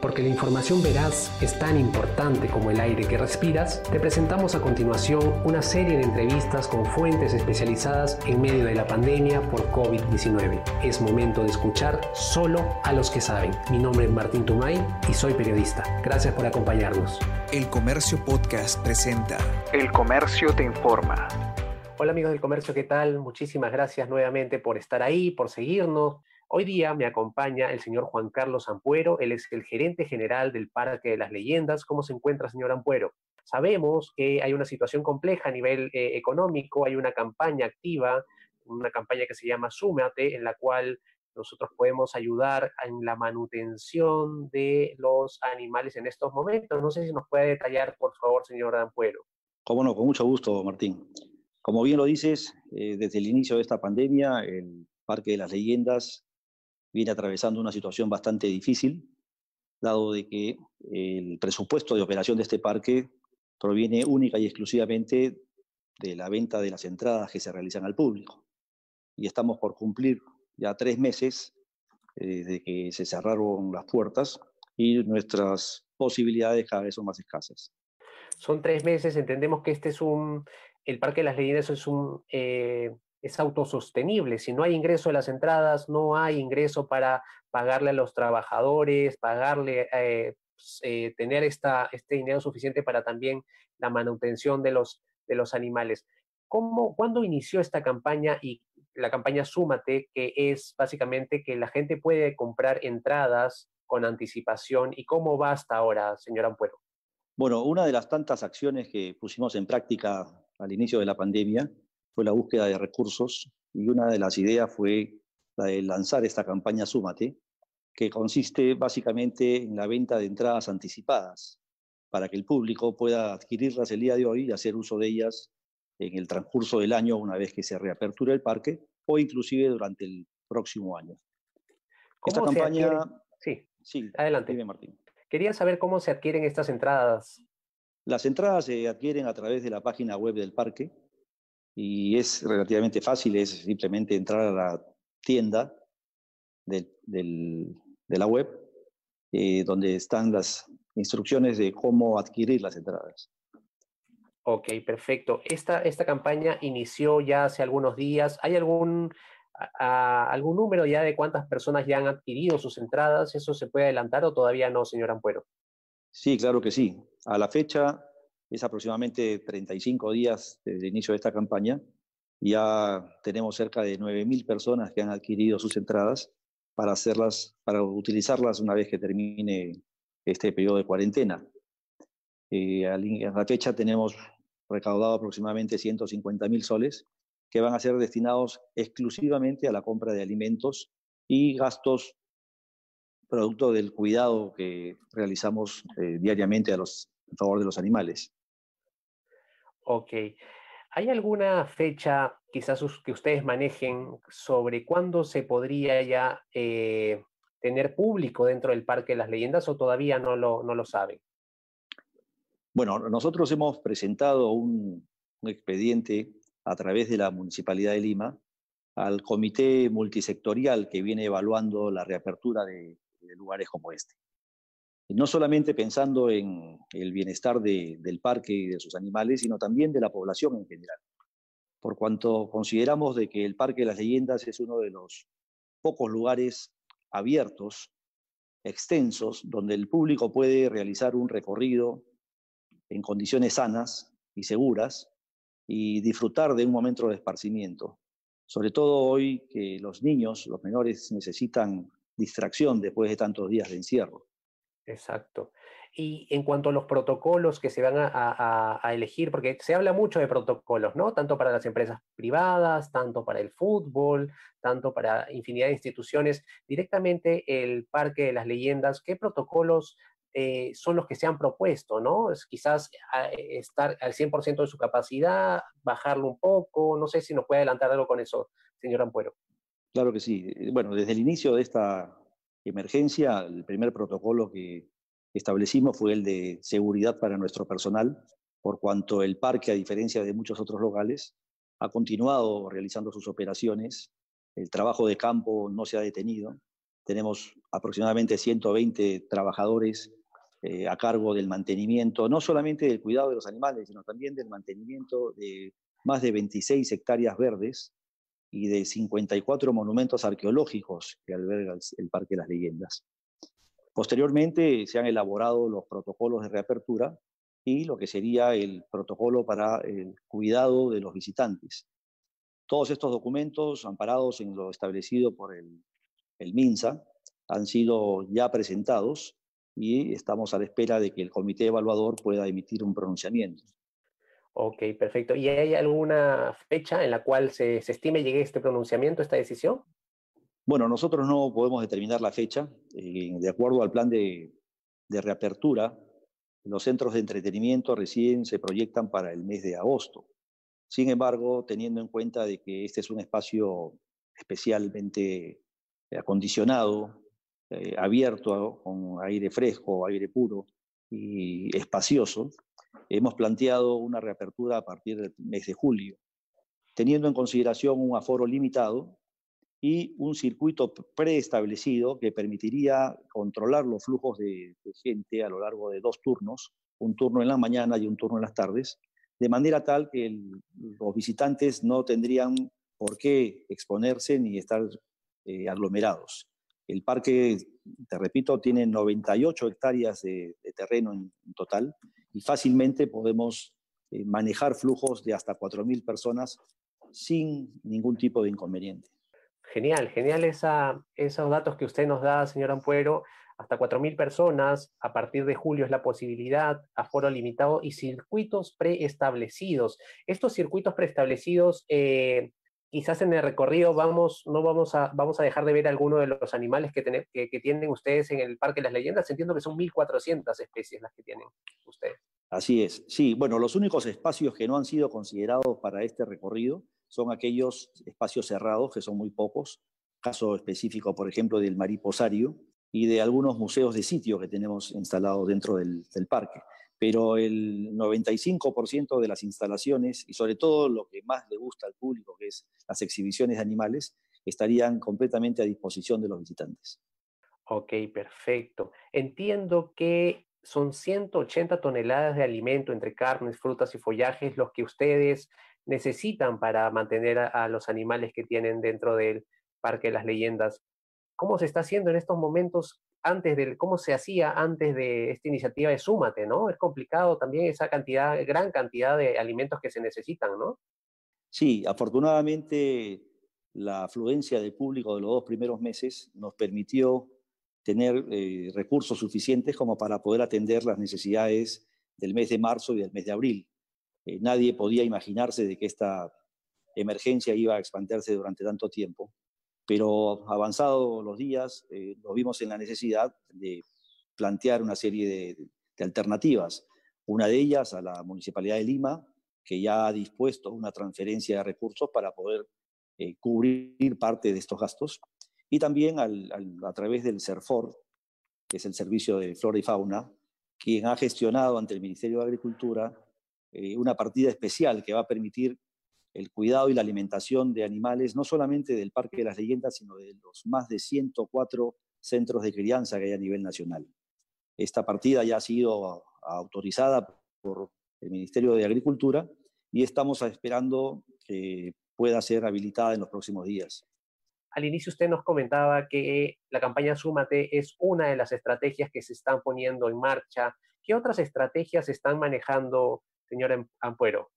Porque la información veraz es tan importante como el aire que respiras, te presentamos a continuación una serie de entrevistas con fuentes especializadas en medio de la pandemia por COVID-19. Es momento de escuchar solo a los que saben. Mi nombre es Martín Tumay y soy periodista. Gracias por acompañarnos. El Comercio Podcast presenta El Comercio te informa. Hola amigos del comercio, ¿qué tal? Muchísimas gracias nuevamente por estar ahí, por seguirnos. Hoy día me acompaña el señor Juan Carlos Ampuero, él es el gerente general del Parque de las Leyendas. ¿Cómo se encuentra, señor Ampuero? Sabemos que hay una situación compleja a nivel eh, económico, hay una campaña activa, una campaña que se llama Súmate, en la cual nosotros podemos ayudar en la manutención de los animales en estos momentos. No sé si nos puede detallar, por favor, señor Ampuero. Cómo no, con mucho gusto, Martín. Como bien lo dices, eh, desde el inicio de esta pandemia, el Parque de las Leyendas viene atravesando una situación bastante difícil, dado de que el presupuesto de operación de este parque proviene única y exclusivamente de la venta de las entradas que se realizan al público. Y estamos por cumplir ya tres meses eh, desde que se cerraron las puertas y nuestras posibilidades cada vez son más escasas. Son tres meses, entendemos que este es un, el Parque de las Leyendas es un, eh, es autosostenible. Si no hay ingreso de las entradas, no hay ingreso para pagarle a los trabajadores, pagarle, eh, pues, eh, tener esta, este dinero suficiente para también la manutención de los, de los animales. ¿Cómo, ¿Cuándo inició esta campaña y la campaña Súmate, que es básicamente que la gente puede comprar entradas con anticipación y cómo va hasta ahora, señor Ampuero? Bueno, una de las tantas acciones que pusimos en práctica al inicio de la pandemia fue la búsqueda de recursos y una de las ideas fue la de lanzar esta campaña Súmate, que consiste básicamente en la venta de entradas anticipadas para que el público pueda adquirirlas el día de hoy y hacer uso de ellas en el transcurso del año una vez que se reaperture el parque o inclusive durante el próximo año. Esta campaña... Sí, sí, adelante. Dime, Martín. Quería saber cómo se adquieren estas entradas. Las entradas se adquieren a través de la página web del parque, y es relativamente fácil, es simplemente entrar a la tienda de la web, eh, donde están las instrucciones de cómo adquirir las entradas. Ok, perfecto. Esta, esta campaña inició ya hace algunos días. ¿Hay algún, algún número ya de cuántas personas ya han adquirido sus entradas? ¿Eso se puede adelantar o todavía no, señor Ampuero? Sí, claro que sí. A la fecha es aproximadamente 35 días desde el inicio de esta campaña. Ya tenemos cerca de 9.000 personas que han adquirido sus entradas para, hacerlas, para utilizarlas una vez que termine este periodo de cuarentena. Eh, a la fecha tenemos recaudado aproximadamente 150.000 soles que van a ser destinados exclusivamente a la compra de alimentos y gastos producto del cuidado que realizamos eh, diariamente a favor de los animales. Ok. ¿Hay alguna fecha quizás que ustedes manejen sobre cuándo se podría ya eh, tener público dentro del Parque de las Leyendas o todavía no lo, no lo saben? Bueno, nosotros hemos presentado un, expediente a través de la Municipalidad de Lima al comité multisectorial que viene evaluando la reapertura de lugares como este no solamente pensando en el bienestar del parque y de sus animales, sino también de la población en general. Por cuanto consideramos de que el Parque de las Leyendas es uno de los pocos lugares abiertos, extensos, donde el público puede realizar un recorrido en condiciones sanas y seguras y disfrutar de un momento de esparcimiento. Sobre todo hoy que los niños, los menores, necesitan distracción después de tantos días de encierro. Exacto. Y en cuanto a los protocolos que se van a, elegir, porque se habla mucho de protocolos, ¿no? Tanto para las empresas privadas, tanto para el fútbol, tanto para infinidad de instituciones. Directamente el Parque de las Leyendas, ¿qué protocolos eh, son los que se han propuesto, ¿no? Es quizás ah, eh, estar al 100% de su capacidad, bajarlo un poco, no sé si nos puede adelantar algo con eso, señor Ampuero. Claro que sí. Bueno, desde el inicio de esta emergencia, el primer protocolo que establecimos fue el de seguridad para nuestro personal, por cuanto el parque, a diferencia de muchos otros locales, ha continuado realizando sus operaciones, el trabajo de campo no se ha detenido. Tenemos aproximadamente 120 trabajadores eh, a cargo del mantenimiento, no solamente del cuidado de los animales, sino también del mantenimiento de más de 26 hectáreas verdes y de 54 monumentos arqueológicos que alberga el Parque de las Leyendas. Posteriormente se han elaborado los protocolos de reapertura y lo que sería el protocolo para el cuidado de los visitantes. Todos estos documentos, amparados en lo establecido por el, MINSA, han sido ya presentados y estamos a la espera de que el comité evaluador pueda emitir un pronunciamiento. Ok, perfecto. ¿Y hay alguna fecha en la cual se, se estime llegue este pronunciamiento, esta decisión? Bueno, nosotros no podemos determinar la fecha. Eh, de acuerdo al plan de, reapertura, los centros de entretenimiento recién se proyectan para el mes de agosto. Sin embargo, teniendo en cuenta de que este es un espacio especialmente acondicionado, eh, abierto, con aire fresco, aire puro y espacioso, hemos planteado una reapertura a partir del mes de julio, teniendo en consideración un aforo limitado y un circuito preestablecido que permitiría controlar los flujos de, gente a lo largo de dos turnos, un turno en la mañana y un turno en las tardes, de manera tal que los visitantes no tendrían por qué exponerse ni estar eh, aglomerados. El parque, te repito, tiene 98 hectáreas de, terreno en, total y fácilmente podemos eh, manejar flujos de hasta 4.000 personas sin ningún tipo de inconveniente. Genial, genial esa, esos datos que usted nos da, señor Ampuero. Hasta 4.000 personas, a partir de julio es la posibilidad, aforo limitado y circuitos preestablecidos. Estos circuitos preestablecidos, eh, quizás en el recorrido vamos, no vamos a, vamos a dejar de ver alguno de los animales que, que, tienen ustedes en el Parque de las Leyendas. Entiendo que son 1.400 especies las que tienen ustedes. Así es, sí. Bueno, los únicos espacios que no han sido considerados para este recorrido son aquellos espacios cerrados, que son muy pocos, caso específico, por ejemplo, del mariposario y de algunos museos de sitio que tenemos instalados dentro del, parque. Pero el 95% de las instalaciones, y sobre todo lo que más le gusta al público, que es las exhibiciones de animales, estarían completamente a disposición de los visitantes. Ok, perfecto. Entiendo que son 180 toneladas de alimento entre carnes, frutas y follajes los que ustedes necesitan para mantener a, los animales que tienen dentro del Parque de las Leyendas. ¿Cómo se está haciendo en estos momentos antes del, cómo se hacía antes de esta iniciativa de Súmate, ¿no? Es complicado también esa cantidad, gran cantidad de alimentos que se necesitan, ¿no? Sí, afortunadamente la afluencia del público de los dos primeros meses nos permitió tener eh, recursos suficientes como para poder atender las necesidades del mes de marzo y del mes de abril. Eh, nadie podía imaginarse de que esta emergencia iba a expandirse durante tanto tiempo, pero avanzados los días eh, nos vimos en la necesidad de plantear una serie de, alternativas. Una de ellas a la Municipalidad de Lima, que ya ha dispuesto una transferencia de recursos para poder eh, cubrir parte de estos gastos, y también a través del CERFOR, que es el Servicio de Flora y Fauna, quien ha gestionado ante el Ministerio de Agricultura eh, una partida especial que va a permitir el cuidado y la alimentación de animales, no solamente del Parque de las Leyendas, sino de los más de 104 centros de crianza que hay a nivel nacional. Esta partida ya ha sido autorizada por el Ministerio de Agricultura y estamos esperando que pueda ser habilitada en los próximos días. Al inicio usted nos comentaba que la campaña Súmate es una de las estrategias que se están poniendo en marcha. ¿Qué otras estrategias están manejando señor Ampuero?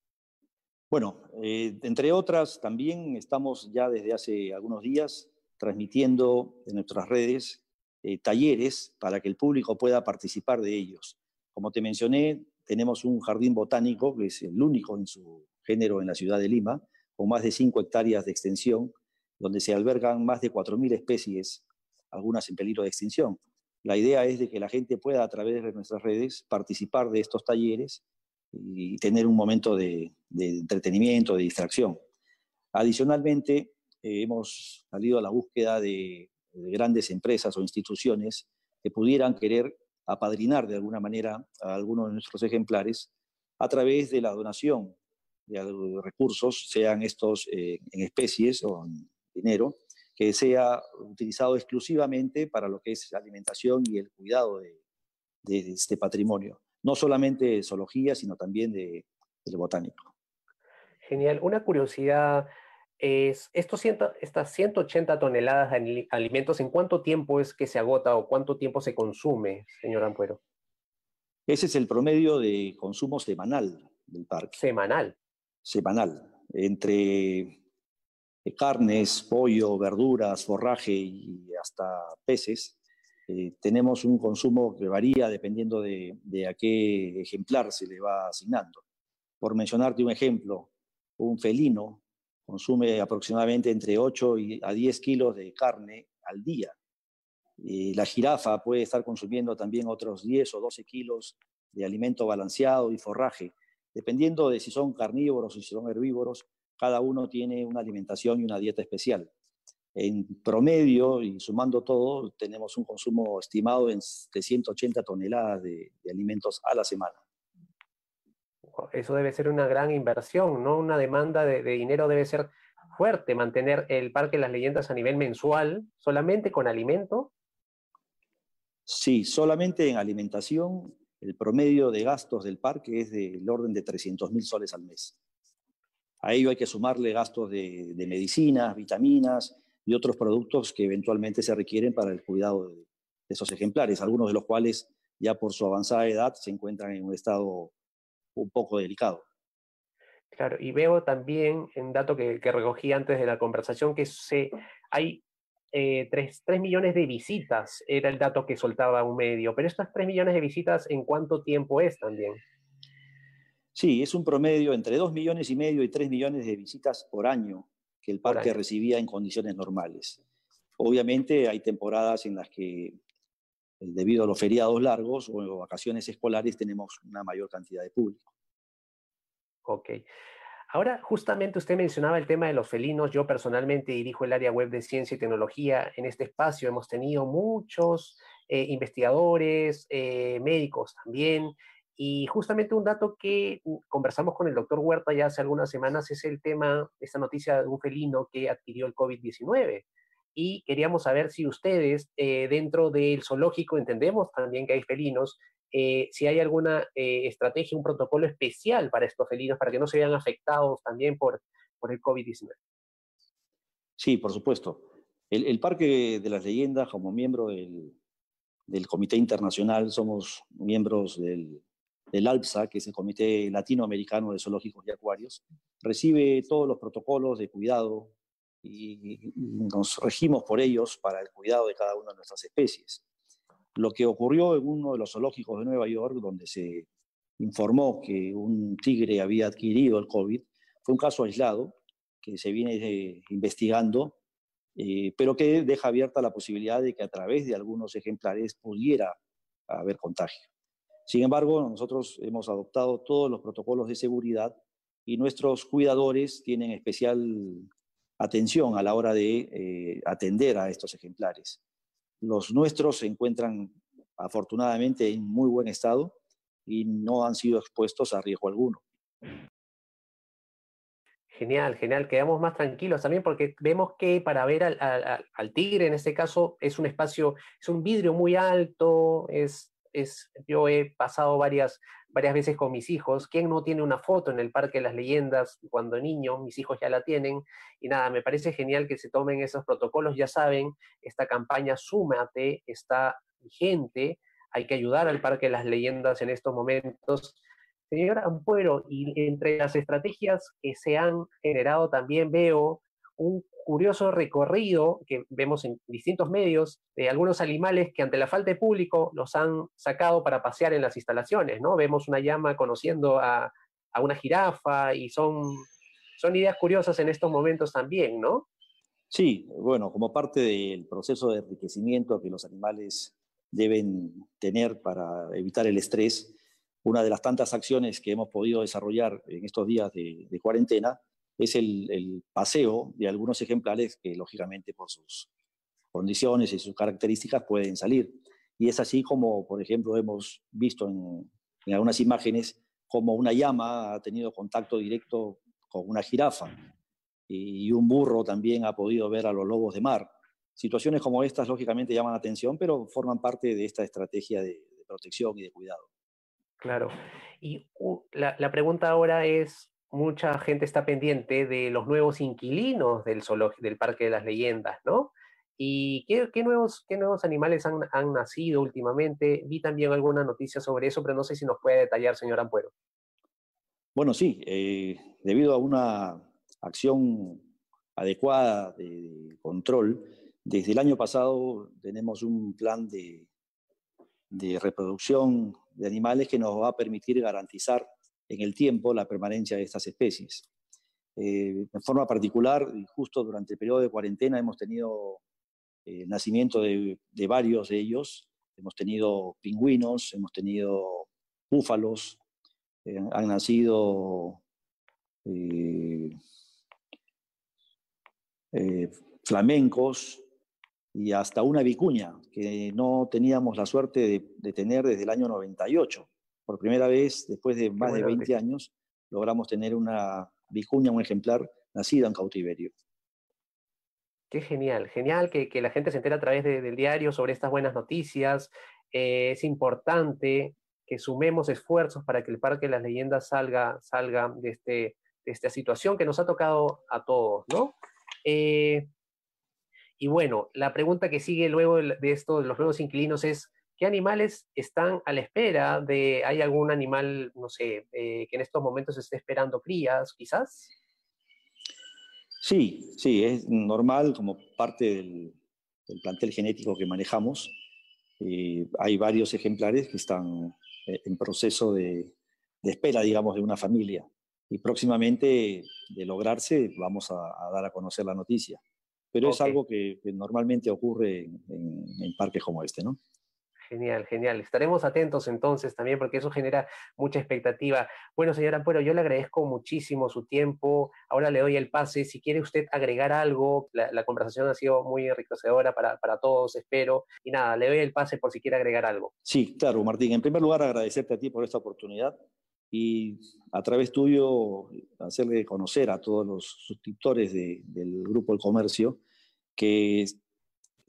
Bueno, eh, entre otras, también estamos ya desde hace algunos días transmitiendo en nuestras redes eh, talleres para que el público pueda participar de ellos. Como te mencioné, tenemos un jardín botánico, que es el único en su género en la ciudad de Lima, con más de 5 hectáreas de extensión, donde se albergan más de 4.000 especies, algunas en peligro de extinción. La idea es de que la gente pueda, a través de nuestras redes, participar de estos talleres y tener un momento de, entretenimiento, de distracción. Adicionalmente, eh, hemos salido a la búsqueda de, grandes empresas o instituciones que pudieran querer apadrinar de alguna manera a algunos de nuestros ejemplares a través de la donación de recursos, sean estos eh, en especies o en dinero, que sea utilizado exclusivamente para lo que es alimentación y el cuidado de, este patrimonio, no solamente de zoología, sino también de, del botánico. Genial. Una curiosidad es, estos estas 180 toneladas de alimentos, ¿en cuánto tiempo es que se agota o cuánto tiempo se consume, señor Ampuero? Ese es el promedio de consumo semanal del parque. Semanal. Semanal. Entre eh, carnes, pollo, verduras, forraje y hasta peces, eh, tenemos un consumo que varía dependiendo de, a qué ejemplar se le va asignando. Por mencionarte un ejemplo, un felino consume aproximadamente entre 8 y a 10 kilos de carne al día. Y la jirafa puede estar consumiendo también otros 10 o 12 kilos de alimento balanceado y forraje, dependiendo de si son carnívoros o si son herbívoros, cada uno tiene una alimentación y una dieta especial. En promedio, y sumando todo, tenemos un consumo estimado de 180 toneladas de, alimentos a la semana. Eso debe ser una gran inversión, ¿no? Una demanda de, de dinero debe ser fuerte mantener el Parque de las Leyendas a nivel mensual, solamente con alimento. Sí, solamente en alimentación el promedio de gastos del parque es del orden de 300 mil soles al mes. A ello hay que sumarle gastos de, medicinas, vitaminas y otros productos que eventualmente se requieren para el cuidado de, esos ejemplares, algunos de los cuales ya por su avanzada edad se encuentran en un estado un poco delicado. Claro, y veo también en dato que, recogí antes de la conversación que se, hay 3, eh, millones de visitas, era el dato que soltaba un medio, pero estas 3 millones de visitas, ¿en cuánto tiempo es también? Sí, es un promedio entre 2 millones y medio y 3 millones de visitas por año que el parque recibía en condiciones normales. Obviamente hay temporadas en las que, eh, debido a los feriados largos o vacaciones escolares, tenemos una mayor cantidad de público. Ok. Ahora, justamente usted mencionaba el tema de los felinos. Yo personalmente dirijo el área web de ciencia y tecnología. En este espacio hemos tenido muchos eh, investigadores, eh, médicos también, y justamente un dato que conversamos con el doctor Huerta ya hace algunas semanas es el tema, esta noticia de un felino que adquirió el COVID-19. Y queríamos saber si ustedes, eh, dentro del zoológico, entendemos también que hay felinos, eh, si hay alguna eh, estrategia, un protocolo especial para estos felinos, para que no se vean afectados también por, por el COVID-19. Sí, por supuesto. El, el, Parque de las Leyendas, como miembro del, del Comité Internacional, somos miembros del, del ALPSA, que es el Comité Latinoamericano de Zoológicos y Acuarios, recibe todos los protocolos de cuidado y nos regimos por ellos para el cuidado de cada una de nuestras especies. Lo que ocurrió en uno de los zoológicos de Nueva York, donde se informó que un tigre había adquirido el COVID, fue un caso aislado que se viene eh, investigando, eh, pero que deja abierta la posibilidad de que a través de algunos ejemplares pudiera haber contagio. Sin embargo, nosotros hemos adoptado todos los protocolos de seguridad y nuestros cuidadores tienen especial atención a la hora de eh, atender a estos ejemplares. Los nuestros se encuentran afortunadamente en muy buen estado y no han sido expuestos a riesgo alguno. Genial, genial. Quedamos más tranquilos también porque vemos que para ver al, al, tigre en este caso es un espacio, es un vidrio muy alto, es es, yo he pasado varias, varias veces con mis hijos. ¿Quién no tiene una foto en el Parque de las Leyendas cuando niño? Mis hijos ya la tienen. Y nada, me parece genial que se tomen esos protocolos. Ya saben, esta campaña Súmate está vigente. Hay que ayudar al Parque de las Leyendas en estos momentos. Señora Ampuero, y entre las estrategias que se han generado también veo un curioso recorrido que vemos en distintos medios de algunos animales que ante la falta de público los han sacado para pasear en las instalaciones, ¿no? Vemos una llama conociendo a, una jirafa y son, son ideas curiosas en estos momentos también, ¿no? Sí, bueno, como parte del proceso de enriquecimiento que los animales deben tener para evitar el estrés, una de las tantas acciones que hemos podido desarrollar en estos días de cuarentena es el, paseo de algunos ejemplares que lógicamente por sus condiciones y sus características pueden salir. Y es así como, por ejemplo, hemos visto en, algunas imágenes como una llama ha tenido contacto directo con una jirafa. y un burro también ha podido ver a los lobos de mar. Situaciones como estas, lógicamente, llaman la atención, pero forman parte de esta estrategia de, protección y de cuidado. Claro. Y la, pregunta ahora es, mucha gente está pendiente de los nuevos inquilinos del, del Parque de las Leyendas, ¿no? ¿Y qué, nuevos, qué nuevos animales han, nacido últimamente? Vi también alguna noticia sobre eso, pero no sé si nos puede detallar, señor Ampuero. Bueno, sí, eh, debido a una acción adecuada de control, desde el año pasado tenemos un plan de reproducción de animales que nos va a permitir garantizar en el tiempo la permanencia de estas especies. Eh, en forma particular, justo durante el periodo de cuarentena hemos tenido eh, nacimiento de, de, varios de ellos. Hemos tenido pingüinos, hemos tenido búfalos, eh, han nacido flamencos, y hasta una vicuña que no teníamos la suerte de, tener desde el año 98. Por primera vez, después de más de 20 años, logramos tener una vicuña, un ejemplar nacido en cautiverio. Qué genial, genial que, la gente se entere a través del diario sobre estas buenas noticias. Eh, es importante que sumemos esfuerzos para que el Parque de las Leyendas salga, salga de, este, de esta situación que nos ha tocado a todos, ¿no? Eh, y bueno, la pregunta que sigue luego de esto de los nuevos inquilinos es, ¿qué animales están a la espera de, hay algún animal, no sé, eh, que en estos momentos esté esperando crías, quizás? Sí, sí, es normal como parte del, plantel genético que manejamos. Eh, hay varios ejemplares que están eh, en proceso de, espera, digamos, de una familia. Y próximamente, de lograrse, vamos a dar a conocer la noticia pero es algo que, normalmente ocurre en, parques como este, ¿no? Genial, genial. Estaremos atentos entonces también porque eso genera mucha expectativa. Bueno, señora Ampuero, yo le agradezco muchísimo su tiempo. Ahora le doy el pase. Si quiere usted agregar algo, la, conversación ha sido muy enriquecedora para, para, todos, espero. Y nada, le doy el pase por si quiere agregar algo. Sí, claro, Martín. En primer lugar, agradecerte a ti por esta oportunidad y a través tuyo hacerle conocer a todos los suscriptores del Grupo El Comercio que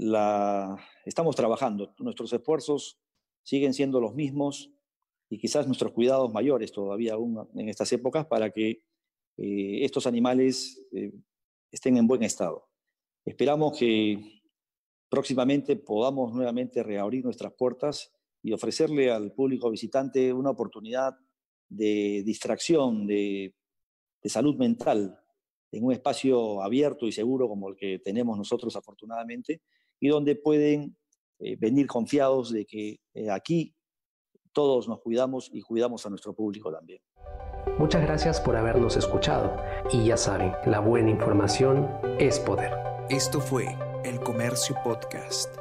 la, estamos trabajando. Nuestros esfuerzos siguen siendo los mismos y quizás nuestros cuidados mayores todavía aún en estas épocas para que eh, estos animales eh, estén en buen estado. Esperamos que próximamente podamos nuevamente reabrir nuestras puertas y ofrecerle al público visitante una oportunidad de distracción, de, salud mental, en un espacio abierto y seguro como el que tenemos nosotros afortunadamente, y donde pueden eh, venir confiados de que eh, aquí todos nos cuidamos y cuidamos a nuestro público también. Muchas gracias por habernos escuchado y ya saben, la buena información es poder. Esto fue El Comercio Podcast.